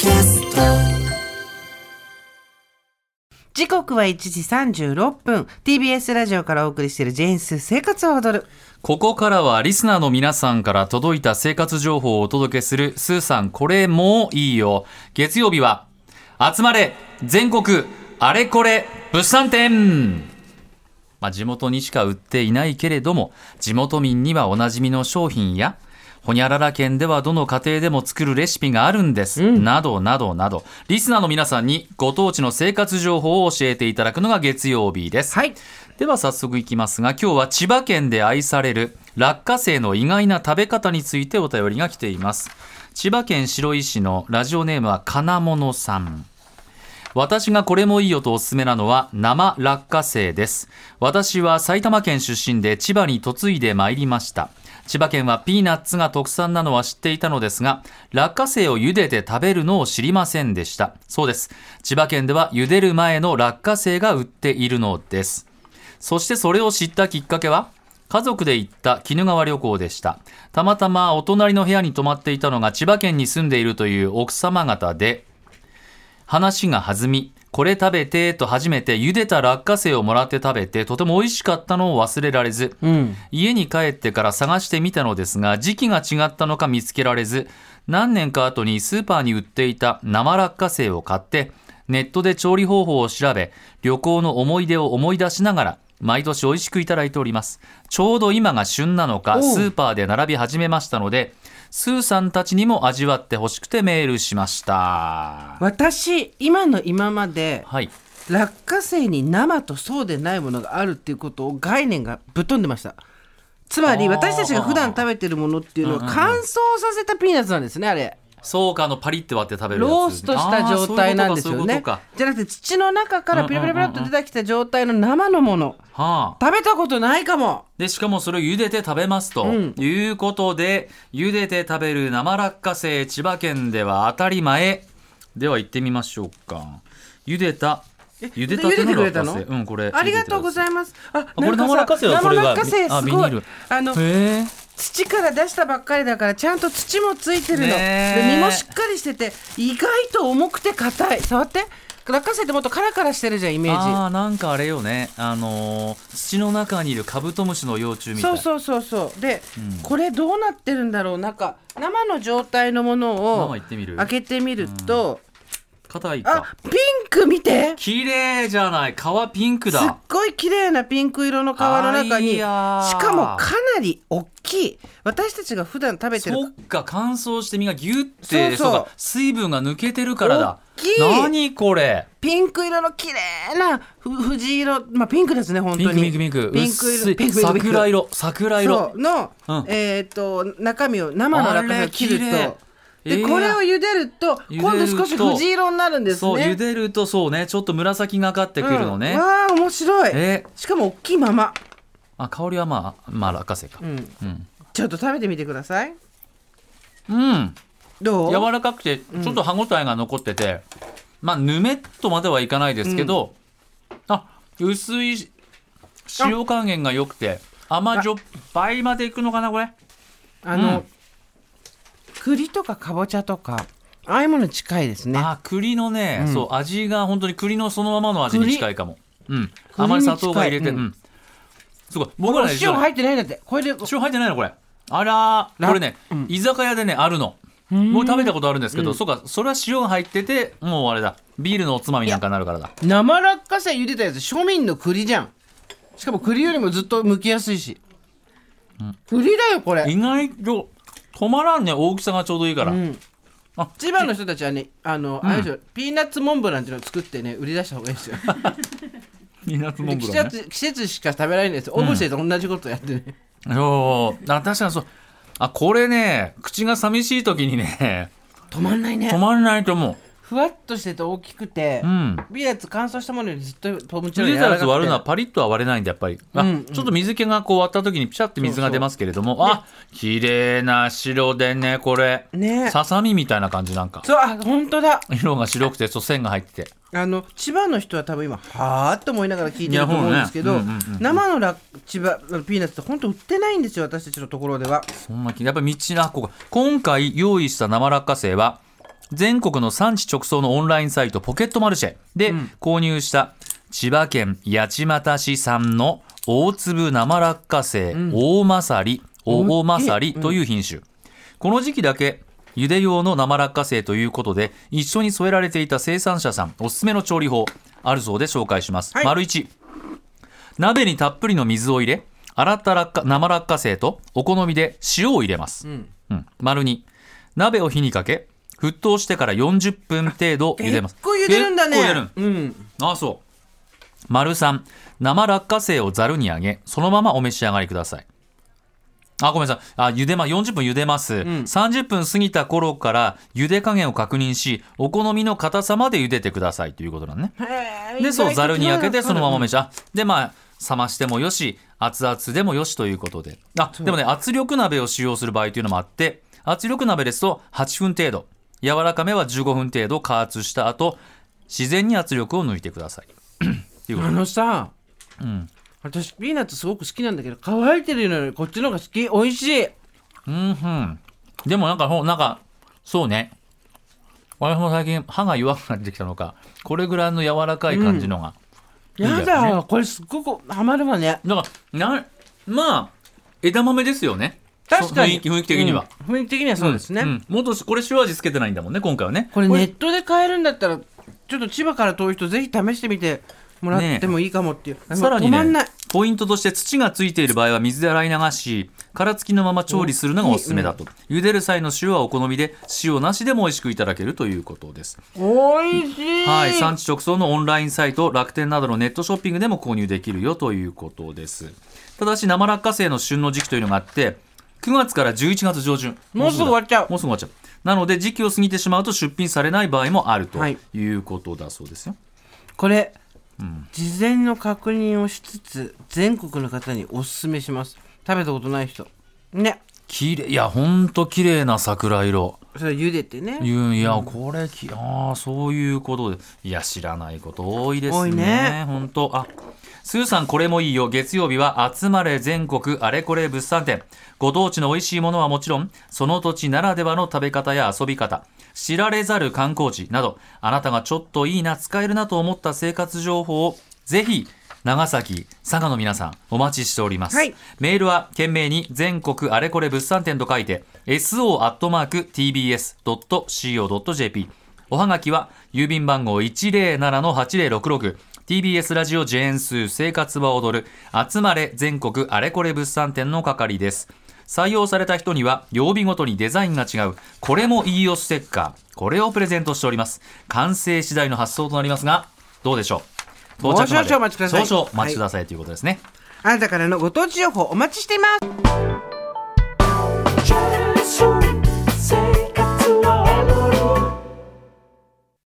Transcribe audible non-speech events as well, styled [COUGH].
キャスト。時刻は1時36分。TBS ラジオからお送りしているジェーンス生活を踊る。ここからはリスナーの皆さんから届いた生活情報をお届けするスーさんこれもういいよ。月曜日は集まれ全国あれこれ物産展。まあ、地元にしか売っていないけれども地元民にはおなじみの商品やほにゃらら県ではどの家庭でも作るレシピがあるんです、などなどなど。リスナーの皆さんにご当地の生活情報を教えていただくのが月曜日です、はい。では早速いきますが今日は千葉県で愛される落花生の意外な食べ方についてお便りが来ています。千葉県白井市のラジオネームは金物さん。私がこれもいいよとおすすめなのは生落花生です。私は埼玉県出身で千葉に嫁いでまいりました千葉県はピーナッツが特産なのは知っていたのですが落花生を茹でて食べるのを知りませんでした。そうです。千葉県では茹でる前の落花生が売っているのです。そしてそれを知ったきっかけは家族で行った鬼怒川旅行でした。たまたまお隣の部屋に泊まっていたのが千葉県に住んでいるという奥様方で話が弾みこれ食べてと初めて茹でた落花生をもらって食べてとても美味しかったのを忘れられず、うん。家に帰ってから探してみたのですが時期が違ったのか見つけられず何年か後にスーパーに売っていた生落花生を買ってネットで調理方法を調べ旅行の思い出を思い出しながら毎年美味しくいただいております。ちょうど今が旬なのかスーパーで並び始めましたのでスーさんたちにも味わってほしくてメールしました。私今の今まではい。落花生に生とそうでないものがあるっていうことを概念がぶっ飛んでました。つまり私たちが普段食べてるものっていうのは乾燥させたピーナッツなんですねあれそうかあのパリって割って食べるやつ。ローストした状態なんですよね。じゃなくて土の中からピラピラピラっと出てきた状態の生のもの。はあ食べたことないかも。でしかもそれを茹でて食べますと、うん。いうことで茹でて食べる生落花生千葉県では当たり前。では行ってみましょうか。茹でた茹でたての落花生うんこれ。ありがとうございます。あこれ生落花生はこれが生落花生すごい。あビニール。あのへえ土から出したばっかりだからちゃんと土もついてるの、で身もしっかりしてて意外と重くて硬い。触って。落花生ってもっとカラカラしてるじゃんイメージ。あーなんかあれよね。あのー土の中にいるカブトムシの幼虫みたい。そうそうそうそう。で、うん。これどうなってるんだろう。なんか生の状態のものマを開けてみると、あ硬いか。ピンク見て。綺麗じゃない。皮ピンクすっだごい綺麗なピンク色の皮の中にしかもかなり大きい。私たちが普段食べてるそっか乾燥して身がギュッてそうそう。か水分が抜けてるからだ。大きい。何これ？ピンク色の綺麗なふ藤色。まあピンクですね本当に。ピンクピンクピンク。色ピンク色桜色桜色。の、うん。えっ、と中身を生の落花生を切るとで、えー。これを茹でると今度少し藤色になるんですね。そう茹でるとそうねちょっと紫がかってくるのね、うん。わあ面白い。えしかも大きいまま、あ香りはまあまあ落花生か。うん、うん、ちょっと食べてみてください。うん、どう？柔らかくてちょっと歯ごたえが残ってて、まあぬめっとまではいかないですけど、あ薄い塩加減が良くて甘じょっぱいまでいくのかなこれ？あの、うん栗とかかぼちゃとかああいうものに近いですね。あ栗のね、うん。そう味が本当に栗のそのままの味に栗。近いかも。うん。栗あまり砂糖が入れてうん、すごい。僕らね塩入ってないんだって。これで。塩入ってないのこれ。あらー。これね、うん。居酒屋でねあるの。僕食べたことあるんですけど、そうかそれは塩が入っててもうあれだ。ビールのおつまみなんかになるからだ。生落花生茹でたやつ庶民の栗じゃん。しかも栗よりもずっと剥きやすいし、栗だよこれ、意外と止まらんね大きさがちょうどいいから、うん。あ千葉の人たちはねあの、あれですよピーナッツモンブランっていうのを作ってね売り出した方がいいですよ。[LAUGHS] ピーナッツモンブランね。節季節しか食べられないんです。よオブシェと同じことやってね、そうあ確かにそう。あこれね口が寂しい時にね。止まんないね。止まんないと思ふわっとしてて大きくて、ううん。ピーナッツ乾燥したものよりずっとポムチ茹でたやつ割るのはパリッとは割れないんでやっぱり。あ、うんうん。ちょっと水気がこう割った時にピシャって水が出ますけれども。あ綺麗な白でねこれ。ね。ささみみたいな感じなんか。そうあ本当だ。色が白くてそう線が入ってて。あの千葉の人は多分今はーっと思いながら聞いてると思うんですけど、いやほんね。うんうんうん生のラ千葉のピーナッツって本当売ってないんですよ私たちのところでは。そんな気やっぱり道なここ。今回用意した生落花生は全国の産地直送のオンラインサイトポケットマルシェで購入した千葉県八街市産の大粒生落花生、大まさり大まさりという品種、この時期だけ茹で用の生落花生ということで一緒に添えられていた生産者さんおすすめの調理法あるそうで紹介します、はい。丸1鍋にたっぷりの水を入れ洗った落花生落花生とお好みで塩を入れます、ん。うん。丸2鍋を火にかけ沸騰してから40分程度茹でます。結構茹でるんだね。結構茹でる。うん。ああそう。丸3生落花生をざるに上げそのままお召し上がりください。あごめんなさい。あ茹でま40分茹でます、30分過ぎた頃から茹で加減を確認しお好みの硬さまで茹でてください。ということなんね。でそうざるに開けてそのまま召めしあでまあ冷ましてもよし熱々でもよしということで。あでもね圧力鍋を使用する場合というのもあって圧力鍋ですと8分程度柔らかめは15分程度加圧した後自然に圧力を抜いてください。っ [CLEARS THROAT] ていうこと。あのさうん。私ピーナッツすごく好きなんだけど乾いてるのよりこっちの方が好き。美味しい。うんうん。でもなんかほうなんかそうね。私も最近歯が弱くなってきたのか。これぐらいの柔らかい感じのが、いいやねだこれすっごくハマるわね。だからなまあ枝豆ですよね確かに。雰囲気雰囲気的には、うん。雰囲気的にはそうですね、ん。ん。もっとこれ塩味つけてないんだもんね今回はね。これネットで買えるんだったらちょっと千葉から遠い人ぜひ試してみてもらってもいいかもっていう、あのさらに止まんない。ねポイントとして土がついている場合は水で洗い流し殻付きのまま調理するのがおすすめだと、茹でる際の塩はお好みで塩なしでも美味しくいただけるということです。おいしい。はい、産地直送のオンラインサイト楽天などのネットショッピングでも購入できるよということです。ただし生落花生の旬の時期というのがあって9月から11月上旬。もうすぐ終わっちゃう。もうすぐ終わっちゃう。なので時期を過ぎてしまうと出品されない場合もあるとはい。いうことだそうですよ、これ、事前の確認をしつつ全国の方におすすめします。食べたことない人。ね。綺麗い。やほんと綺麗な桜色。それ茹でてね。いや、これきああそういうことで。いや知らないこと多いです多いね。ね本当あスーさんこれもいいよ。月曜日は集まれ全国あれこれ物産展。ご当地の美味しいものはもちろんその土地ならではの食べ方や遊び方知られざる観光地などあなたがちょっといいな使えるなと思った生活情報をぜひ長崎佐賀の皆さんお待ちしております、はい。メールは懸命に全国あれこれ物産展と書いて so.tbs.co.jp おはがきは郵便番号 107-8066TBS ラジオジェーンスー生活は踊る。集まれ全国あれこれ物産展の係です。採用された人には曜日ごとにデザインが違う。これもいいよステッカー。これをプレゼントしております。完成次第の発送となりますがどうでしょう？到着まで。少々お待ちください。少々お待ちくださいということですね、あなたからのご当地情報お待ちしています